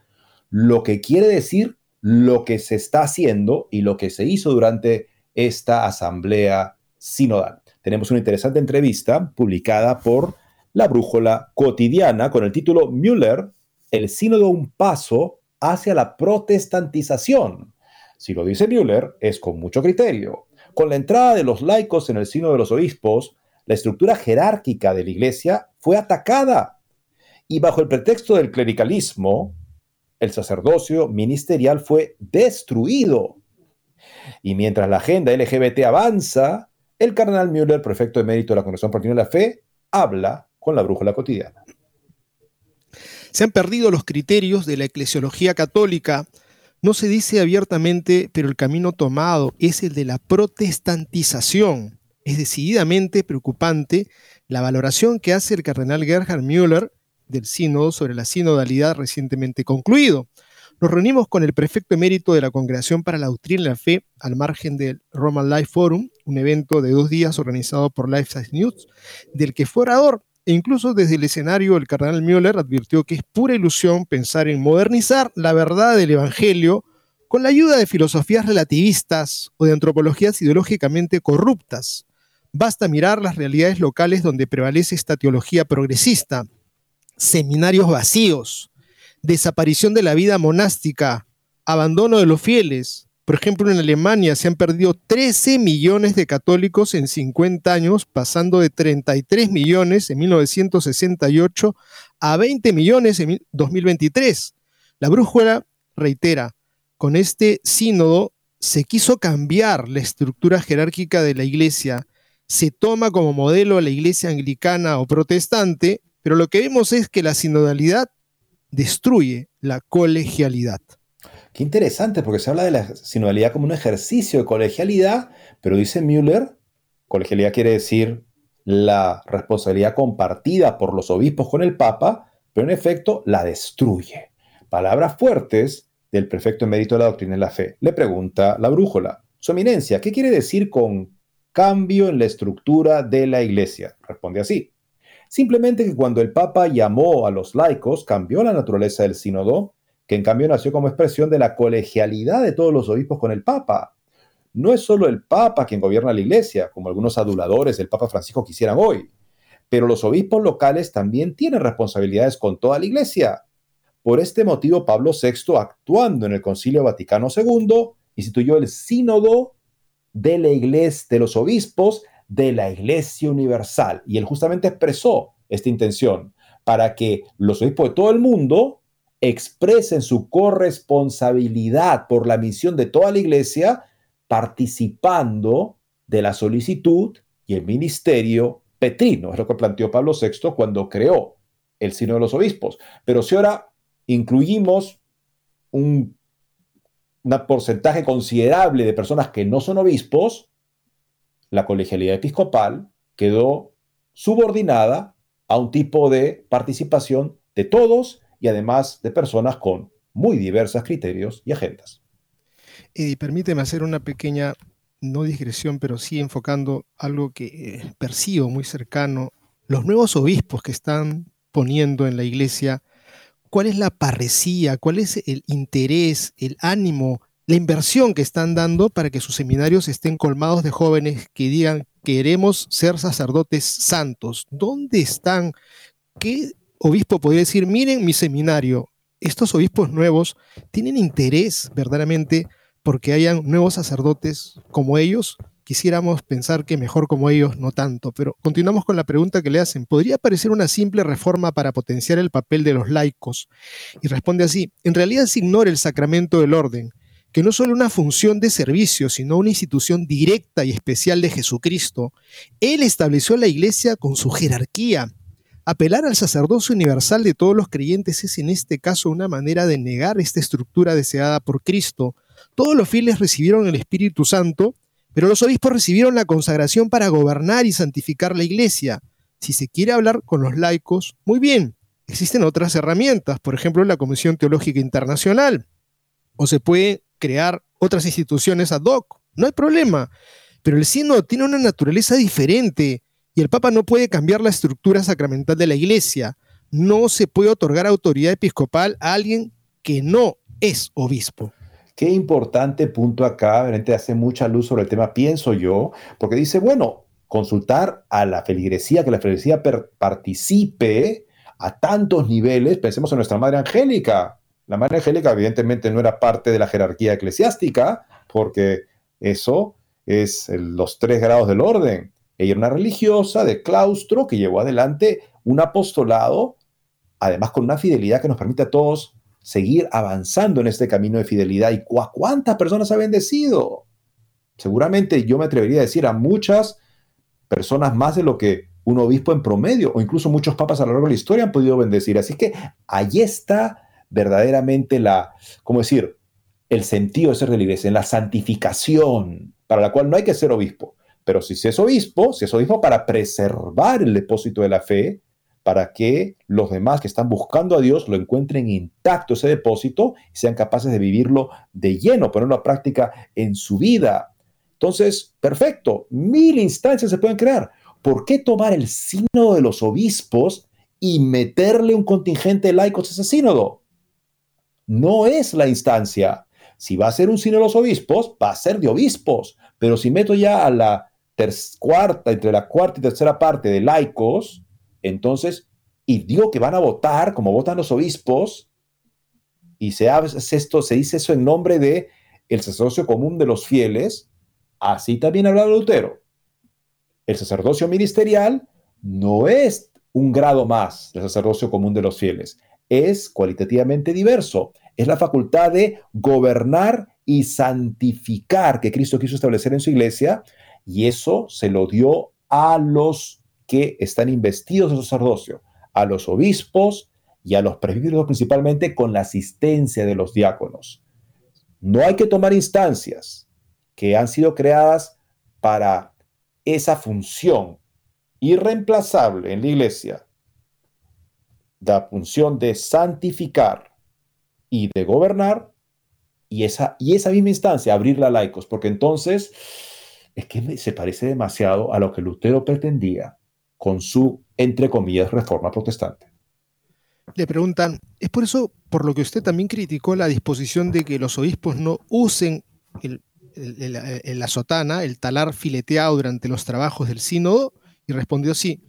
lo que quiere decir lo que se está haciendo y lo que se hizo durante esta asamblea sinodal. Tenemos una interesante entrevista publicada por La Brújula Cotidiana con el título Müller, el sínodo un paso hacia la protestantización. Si lo dice Müller, es con mucho criterio. Con la entrada de los laicos en el sínodo de los obispos, la estructura jerárquica de la iglesia fue atacada y bajo el pretexto del clericalismo, el sacerdocio ministerial fue destruido. Y mientras la agenda LGBT avanza, el cardenal Müller, prefecto de mérito de la Congregación Partido de la Fe, habla con la brújula cotidiana. Se han perdido los criterios de la eclesiología católica. No se dice abiertamente, pero el camino tomado es el de la protestantización. Es decididamente preocupante la valoración que hace el cardenal Gerhard Müller del sínodo sobre la sinodalidad recientemente concluido. Nos reunimos con el prefecto emérito de la Congregación para la Doctrina y la Fe al margen del Roman Life Forum, un evento de dos días organizado por Life Science News, del que fue orador. Incluso desde el escenario, el cardenal Müller advirtió que es pura ilusión pensar en modernizar la verdad del Evangelio con la ayuda de filosofías relativistas o de antropologías ideológicamente corruptas. Basta mirar las realidades locales donde prevalece esta teología progresista, seminarios vacíos, desaparición de la vida monástica, abandono de los fieles. Por ejemplo, en Alemania se han perdido 13 millones de católicos en 50 años, pasando de 33 millones en 1968 a 20 millones en 2023. La brújula reitera, con este sínodo se quiso cambiar la estructura jerárquica de la iglesia. Se toma como modelo a la iglesia anglicana o protestante pero lo que vemos es que la sinodalidad destruye la colegialidad. Qué interesante, porque se habla de la sinodalidad como un ejercicio de colegialidad, pero dice Müller, colegialidad quiere decir la responsabilidad compartida por los obispos con el Papa, pero en efecto la destruye. Palabras fuertes del prefecto emérito de la doctrina de la fe. Le pregunta la brújula, Su eminencia, ¿qué quiere decir con cambio en la estructura de la iglesia? Responde así. Simplemente que cuando el Papa llamó a los laicos, cambió la naturaleza del sínodo, que en cambio nació como expresión de la colegialidad de todos los obispos con el Papa. No es solo el Papa quien gobierna la Iglesia, como algunos aduladores del Papa Francisco quisieran hoy, pero los obispos locales también tienen responsabilidades con toda la Iglesia. Por este motivo, Pablo VI, actuando en el Concilio Vaticano II, instituyó el sínodo de la Iglesia de los obispos de la Iglesia Universal. Y él justamente expresó esta intención para que los obispos de todo el mundo expresen su corresponsabilidad por la misión de toda la Iglesia, participando de la solicitud y el ministerio petrino. Es lo que planteó Pablo VI cuando creó el Sino de los Obispos. Pero si ahora incluimos un, un porcentaje considerable de personas que no son obispos, la colegialidad episcopal quedó subordinada a un tipo de participación de todos y además de personas con muy diversos criterios y agendas. Y permíteme hacer una pequeña, no digresión, pero sí enfocando algo que eh, percibo muy cercano. Los nuevos obispos que están poniendo en la iglesia, ¿cuál es la parresía? ¿Cuál es el interés, el ánimo la inversión que están dando para que sus seminarios estén colmados de jóvenes que digan queremos ser sacerdotes santos. ¿Dónde están? ¿Qué obispo podría decir, miren mi seminario? Estos obispos nuevos tienen interés verdaderamente porque hayan nuevos sacerdotes como ellos. Quisiéramos pensar que mejor como ellos, no tanto, pero continuamos con la pregunta que le hacen. ¿Podría parecer una simple reforma para potenciar el papel de los laicos? Y responde así, en realidad se ignora el sacramento del orden, que no solo una función de servicio, sino una institución directa y especial de Jesucristo, Él estableció la iglesia con su jerarquía. Apelar al sacerdocio universal de todos los creyentes es en este caso una manera de negar esta estructura deseada por Cristo. Todos los fieles recibieron el Espíritu Santo, pero los obispos recibieron la consagración para gobernar y santificar la iglesia. Si se quiere hablar con los laicos, muy bien, existen otras herramientas, por ejemplo la Comisión Teológica Internacional, o se puede crear otras instituciones ad hoc, no hay problema. Pero el sínodo tiene una naturaleza diferente y el Papa no puede cambiar la estructura sacramental de la Iglesia. No se puede otorgar autoridad episcopal a alguien que no es obispo. qué importante punto acá, realmente hace mucha luz sobre el tema, pienso yo, porque dice, bueno, consultar a la feligresía, que la feligresía participe a tantos niveles, pensemos en nuestra Madre Angélica. La Madre Angélica evidentemente no era parte de la jerarquía eclesiástica, porque eso es los tres grados del orden. Ella era una religiosa de claustro que llevó adelante un apostolado, además con una fidelidad que nos permite a todos seguir avanzando en este camino de fidelidad. ¿Y cuántas personas ha bendecido? Seguramente yo me atrevería a decir a muchas personas más de lo que un obispo en promedio o incluso muchos papas a lo largo de la historia han podido bendecir. Así que ahí está verdaderamente la, ¿cómo decir? El sentido de ser de la iglesia, en la santificación, para la cual no hay que ser obispo. Pero si es obispo, si es obispo para preservar el depósito de la fe, para que los demás que están buscando a Dios lo encuentren intacto ese depósito y sean capaces de vivirlo de lleno, ponerlo a práctica en su vida. Entonces, perfecto, mil instancias se pueden crear. ¿Por qué tomar el sínodo de los obispos y meterle un contingente de laicos a ese sínodo? No es la instancia. Si va a ser un sínodo de los obispos, va a ser de obispos. Pero si meto ya a la cuarta, entre la cuarta y tercera parte de laicos, entonces, y digo que van a votar como votan los obispos, y se, hace esto, se dice eso en nombre de el sacerdocio común de los fieles, así también habla Lutero. El sacerdocio ministerial no es un grado más del sacerdocio común de los fieles, es cualitativamente diverso, es la facultad de gobernar y santificar que Cristo quiso establecer en su iglesia, y eso se lo dio a los que están investidos de sacerdocio, a los obispos y a los presbíteros principalmente con la asistencia de los diáconos. No hay que tomar instancias que han sido creadas para esa función irreemplazable en la iglesia, la función de santificar y de gobernar, y esa, y esa misma instancia abrirla a laicos, porque entonces es que se parece demasiado a lo que Lutero pretendía con su, entre comillas, reforma protestante. Le preguntan, ¿es por eso por lo que usted también criticó la disposición de que los obispos no usen la sotana, el talar fileteado durante los trabajos del sínodo? Y respondió sí.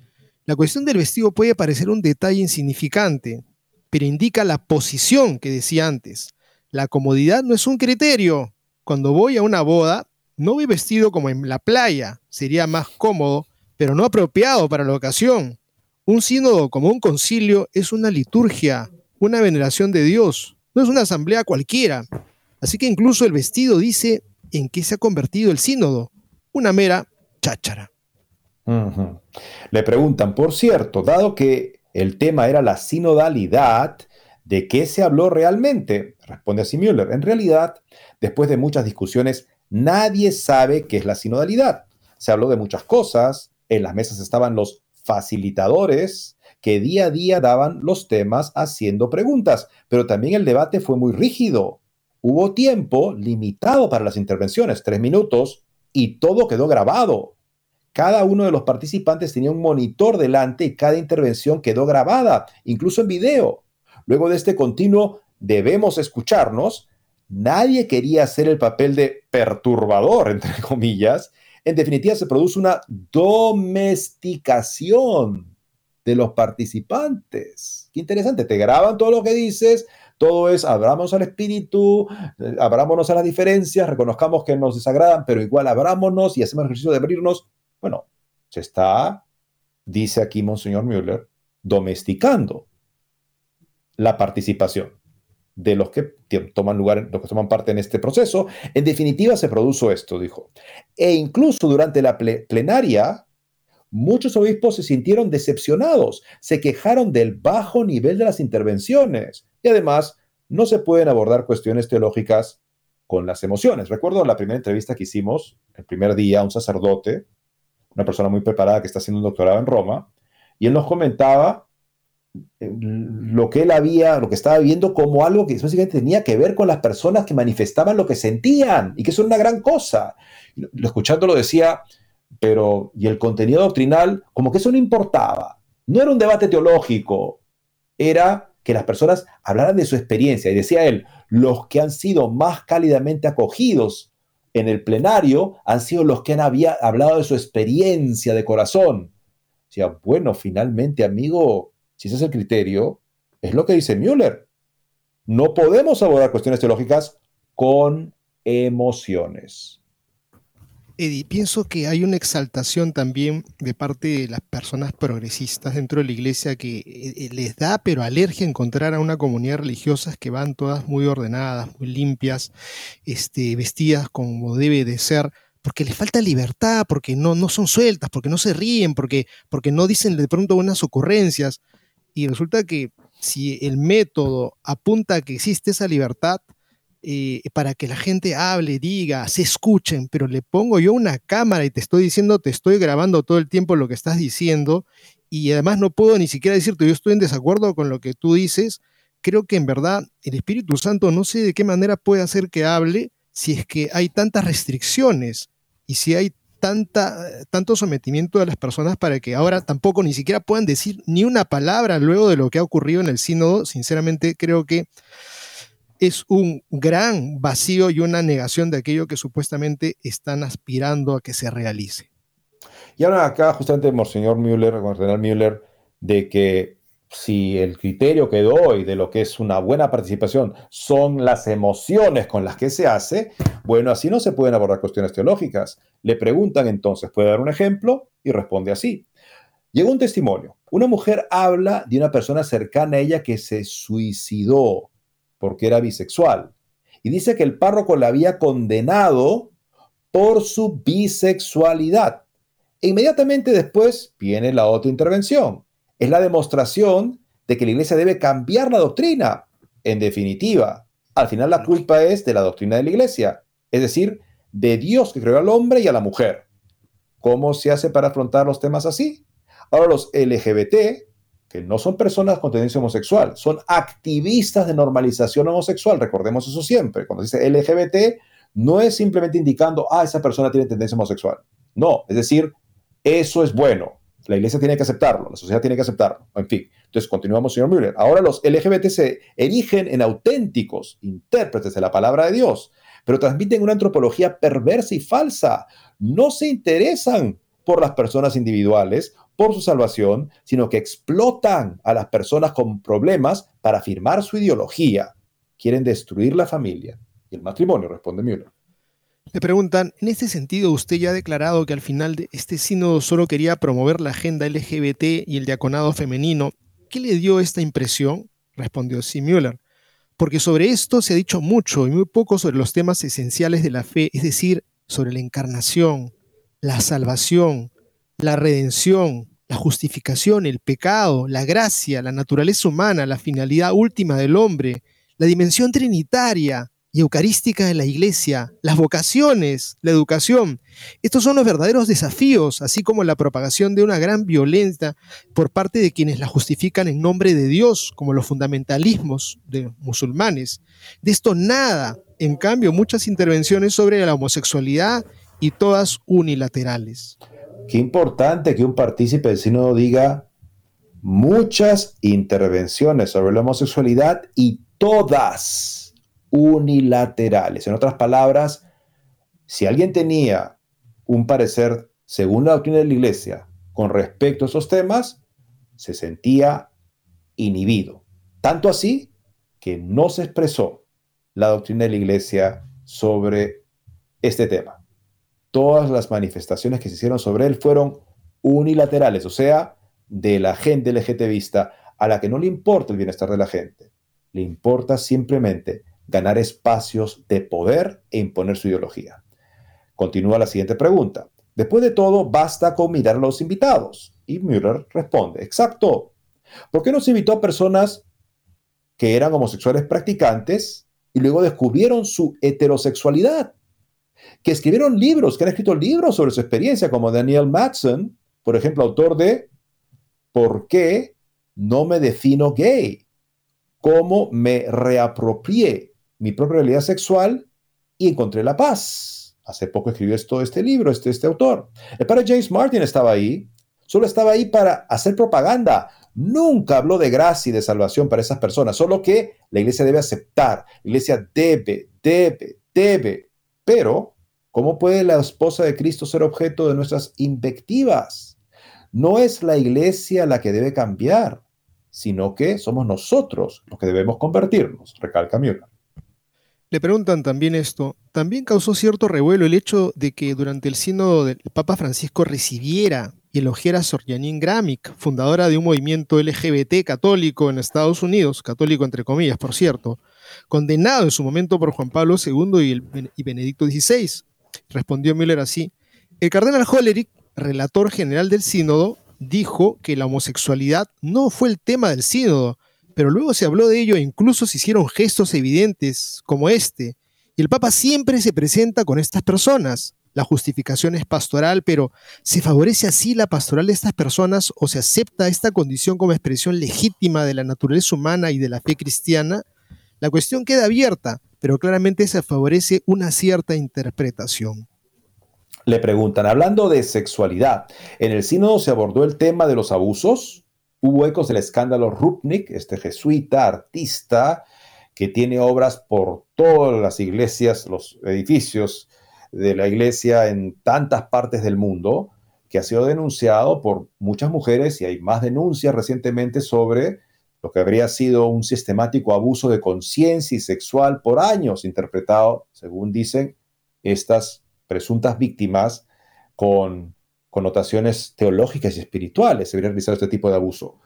La cuestión del vestido puede parecer un detalle insignificante, pero indica la posición que decía antes. La comodidad no es un criterio. Cuando voy a una boda, no voy vestido como en la playa. Sería más cómodo pero no apropiado para la ocasión. Un sínodo como un concilio es una liturgia, una veneración de Dios, no es una asamblea cualquiera. Así que incluso el vestido dice en qué se ha convertido el sínodo, una mera cháchara. Le preguntan, por cierto, dado que el tema era la sinodalidad, ¿de qué se habló realmente? Responde así. En realidad, después de muchas discusiones, nadie sabe qué es la sinodalidad. Se habló de muchas cosas, en las mesas estaban los facilitadores que día a día daban los temas haciendo preguntas, pero también el debate fue muy rígido. Hubo tiempo limitado para las intervenciones, tres minutos, y todo quedó grabado. Cada uno de los participantes tenía un monitor delante y cada intervención quedó grabada, incluso en video. Luego de este continuo debemos escucharnos, nadie quería hacer el papel de perturbador, entre [LAUGHS] comillas, en definitiva, se produce una domesticación de los participantes. Qué interesante, te graban todo lo que dices, todo es abramos al espíritu, abrámonos a las diferencias, reconozcamos que nos desagradan, pero igual abrámonos y hacemos el ejercicio de abrirnos. Bueno, se está, dice aquí Monseñor Müller, domesticando la participación de los que toman lugar, los que toman parte en este proceso. En definitiva, se produjo esto, dijo. E incluso durante la plenaria, muchos obispos se sintieron decepcionados, se quejaron del bajo nivel de las intervenciones y además no se pueden abordar cuestiones teológicas con las emociones. Recuerdo la primera entrevista que hicimos, el primer día, un sacerdote, una persona muy preparada que está haciendo un doctorado en Roma, y él nos comentaba lo que él había, lo que estaba viendo como algo que básicamente tenía que ver con las personas que manifestaban lo que sentían y que eso era una gran cosa. Lo, escuchándolo decía, pero, y el contenido doctrinal, como que eso no importaba. No era un debate teológico, era que las personas hablaran de su experiencia. Y decía él, los que han sido más cálidamente acogidos en el plenario han sido los que han hablado de su experiencia de corazón. O sea, bueno, finalmente, amigo, si ese es el criterio, es lo que dice Müller. No podemos abordar cuestiones teológicas con emociones. Eddie, pienso que hay una exaltación también de parte de las personas progresistas dentro de la iglesia que eh, eh, les da pero alergia encontrar a una comunidad religiosa que van todas muy ordenadas, muy limpias, este, vestidas como debe de ser, porque les falta libertad, porque no, no son sueltas, porque no se ríen, porque, porque no dicen de pronto buenas ocurrencias. Y resulta que si el método apunta a que existe esa libertad, eh, para que la gente hable, diga, se escuchen, pero le pongo yo una cámara y te estoy diciendo, te estoy grabando todo el tiempo lo que estás diciendo y además no puedo ni siquiera decirte, yo estoy en desacuerdo con lo que tú dices, creo que en verdad el Espíritu Santo no sé de qué manera puede hacer que hable si es que hay tantas restricciones y si hay tanta, tanto sometimiento de las personas para que ahora tampoco ni siquiera puedan decir ni una palabra luego de lo que ha ocurrido en el sínodo. Sinceramente creo que es un gran vacío y una negación de aquello que supuestamente están aspirando a que se realice. Y ahora acá justamente Monseñor Müller, Cardenal Müller, de que si el criterio que doy de lo que es una buena participación son las emociones con las que se hace, bueno, así no se pueden abordar cuestiones teológicas. Le preguntan entonces, ¿puede dar un ejemplo? Y responde así. Llegó un testimonio. Una mujer habla de una persona cercana a ella que se suicidó porque era bisexual. Y dice que el párroco la había condenado por su bisexualidad. E inmediatamente después viene la otra intervención. Es la demostración de que la iglesia debe cambiar la doctrina. En definitiva, al final la culpa es de la doctrina de la iglesia, es decir, de Dios que creó al hombre y a la mujer. ¿Cómo se hace para afrontar los temas así? Ahora los LGBT que no son personas con tendencia homosexual, son activistas de normalización homosexual. Recordemos eso siempre. Cuando dice LGBT, no es simplemente indicando, ah, esa persona tiene tendencia homosexual. No, es decir, eso es bueno. La iglesia tiene que aceptarlo, la sociedad tiene que aceptarlo. En fin, entonces continuamos, señor Müller. Ahora los LGBT se erigen en auténticos intérpretes de la palabra de Dios, pero transmiten una antropología perversa y falsa. No se interesan por las personas individuales por su salvación, sino que explotan a las personas con problemas para afirmar su ideología. Quieren destruir la familia y el matrimonio, responde Müller. Le preguntan, en este sentido, usted ya ha declarado que al final de este sínodo solo quería promover la agenda LGBT y el diaconado femenino. ¿Qué le dio esta impresión? Respondió sí Müller. Porque sobre esto se ha dicho mucho y muy poco sobre los temas esenciales de la fe, es decir, sobre la encarnación, la salvación, la redención, la justificación, el pecado, la gracia, la naturaleza humana, la finalidad última del hombre, la dimensión trinitaria y eucarística de la iglesia, las vocaciones, la educación. Estos son los verdaderos desafíos, así como la propagación de una gran violencia por parte de quienes la justifican en nombre de Dios, como los fundamentalismos de musulmanes. De esto nada, en cambio, muchas intervenciones sobre la homosexualidad y todas unilaterales. Qué importante que un partícipe del sínodo diga muchas intervenciones sobre la homosexualidad y todas unilaterales. En otras palabras, si alguien tenía un parecer según la doctrina de la iglesia con respecto a esos temas, se sentía inhibido. Tanto así que no se expresó la doctrina de la iglesia sobre este tema todas las manifestaciones que se hicieron sobre él fueron unilaterales, o sea, de la gente LGTBista a la que no le importa el bienestar de la gente, le importa simplemente ganar espacios de poder e imponer su ideología. Continúa la siguiente pregunta. Después de todo, basta con mirar a los invitados. Y Müller responde, exacto. ¿Por qué no se invitó a personas que eran homosexuales practicantes y luego descubrieron su heterosexualidad? que escribieron libros, que han escrito libros sobre su experiencia, como Daniel Matson, por ejemplo, autor de ¿Por qué no me defino gay? ¿Cómo me reapropié mi propia realidad sexual y encontré la paz? Hace poco escribió esto, este libro, este, este autor. El padre James Martin estaba ahí. solo estaba ahí para hacer propaganda. Nunca habló de gracia y de salvación para esas personas, solo que la iglesia debe aceptar, la iglesia debe, debe, debe. Pero, ¿cómo puede la esposa de Cristo ser objeto de nuestras invectivas? No es la iglesia la que debe cambiar, sino que somos nosotros los que debemos convertirnos, recalca Müller. Le preguntan también esto. También causó cierto revuelo el hecho de que durante el sínodo del Papa Francisco recibiera y elogiara a Sor Janine fundadora de un movimiento LGBT católico en Estados Unidos, católico entre comillas, por cierto, condenado en su momento por Juan Pablo II y, Benedicto XVI. Respondió Müller así. El cardenal Hollerich, relator general del sínodo, dijo que la homosexualidad no fue el tema del sínodo, pero luego se habló de ello e incluso se hicieron gestos evidentes como este. Y el Papa siempre se presenta con estas personas. La justificación es pastoral, pero ¿se favorece así la pastoral de estas personas o se acepta esta condición como expresión legítima de la naturaleza humana y de la fe cristiana? La cuestión queda abierta, pero claramente se favorece una cierta interpretación. Le preguntan, hablando de sexualidad, ¿en el sínodo se abordó el tema de los abusos? Hubo ecos del escándalo Rupnik, este jesuita, artista, que tiene obras por todas las iglesias, los edificios de la iglesia en tantas partes del mundo, que ha sido denunciado por muchas mujeres y hay más denuncias recientemente sobre lo que habría sido un sistemático abuso de conciencia y sexual por años, interpretado, según dicen estas presuntas víctimas, con connotaciones teológicas y espirituales se hubiera realizado este tipo de abuso.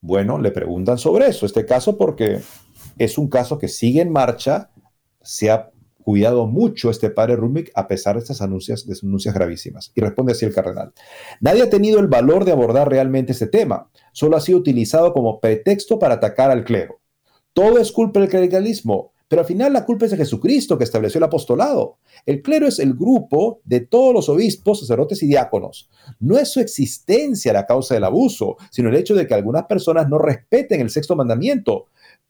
Bueno, le preguntan sobre eso, este caso, porque es un caso que sigue en marcha, se ha cuidado mucho este padre Rumik a pesar de estas anuncias, de denuncias gravísimas. Y responde así el cardenal. Nadie ha tenido el valor de abordar realmente este tema, solo ha sido utilizado como pretexto para atacar al clero. Todo es culpa del clericalismo, pero al final la culpa es de Jesucristo que estableció el apostolado. El clero es el grupo de todos los obispos, sacerdotes y diáconos. No es su existencia la causa del abuso, sino el hecho de que algunas personas no respeten el sexto mandamiento.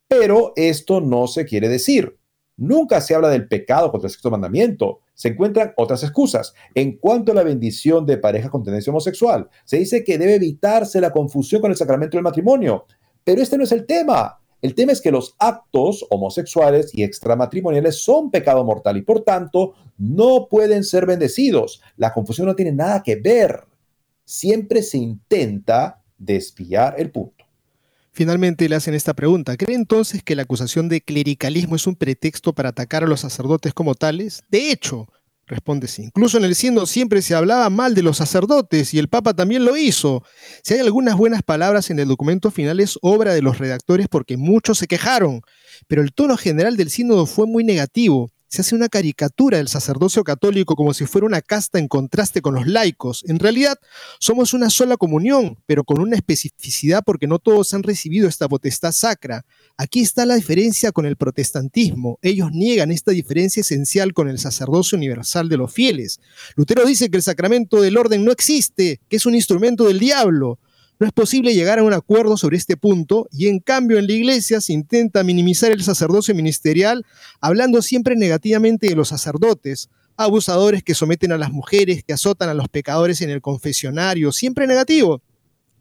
Pero esto no se quiere decir. Nunca se habla del pecado contra el sexto mandamiento. Se encuentran otras excusas. En cuanto a la bendición de pareja con tendencia homosexual, se dice que debe evitarse la confusión con el sacramento del matrimonio. Pero este no es el tema. El tema es que los actos homosexuales y extramatrimoniales son pecado mortal y por tanto no pueden ser bendecidos. La confusión no tiene nada que ver. Siempre se intenta desviar el punto. Finalmente le hacen esta pregunta. ¿Cree entonces que la acusación de clericalismo es un pretexto para atacar a los sacerdotes como tales? De hecho, Responde sí. Incluso en el siendo siempre se hablaba mal de los sacerdotes y el Papa también lo hizo. Si hay algunas buenas palabras en el documento final es obra de los redactores porque muchos se quejaron, pero el tono general del sínodo fue muy negativo se hace una caricatura del sacerdocio católico como si fuera una casta en contraste con los laicos. En realidad, somos una sola comunión, pero con una especificidad porque no todos han recibido esta potestad sacra. Aquí está la diferencia con el protestantismo. Ellos niegan esta diferencia esencial con el sacerdocio universal de los fieles. Lutero dice que el sacramento del orden no existe, que es un instrumento del diablo. No es posible llegar a un acuerdo sobre este punto y en cambio en la iglesia se intenta minimizar el sacerdocio ministerial hablando siempre negativamente de los sacerdotes, abusadores que someten a las mujeres, que azotan a los pecadores en el confesionario, siempre negativo.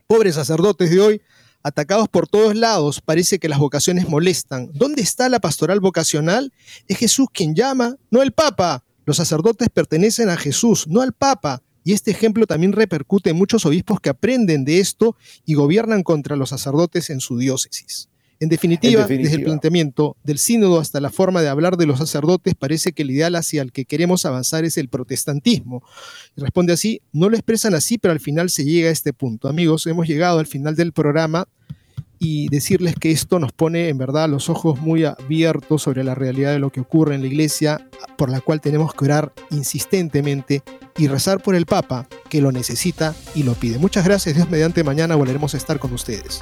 Pobres sacerdotes de hoy, atacados por todos lados, parece que las vocaciones molestan. ¿Dónde está la pastoral vocacional? Es Jesús quien llama, no el Papa. Los sacerdotes pertenecen a Jesús, no al Papa. Y este ejemplo también repercute en muchos obispos que aprenden de esto y gobiernan contra los sacerdotes en su diócesis. En definitiva, desde el planteamiento del sínodo hasta la forma de hablar de los sacerdotes, parece que el ideal hacia el que queremos avanzar es el protestantismo. Y responde así, no lo expresan así, pero al final se llega a este punto. Amigos, hemos llegado al final del programa y decirles que esto nos pone en verdad los ojos muy abiertos sobre la realidad de lo que ocurre en la iglesia, por la cual tenemos que orar insistentemente y rezar por el Papa, que lo necesita y lo pide. Muchas gracias, Dios mediante mañana volveremos a estar con ustedes.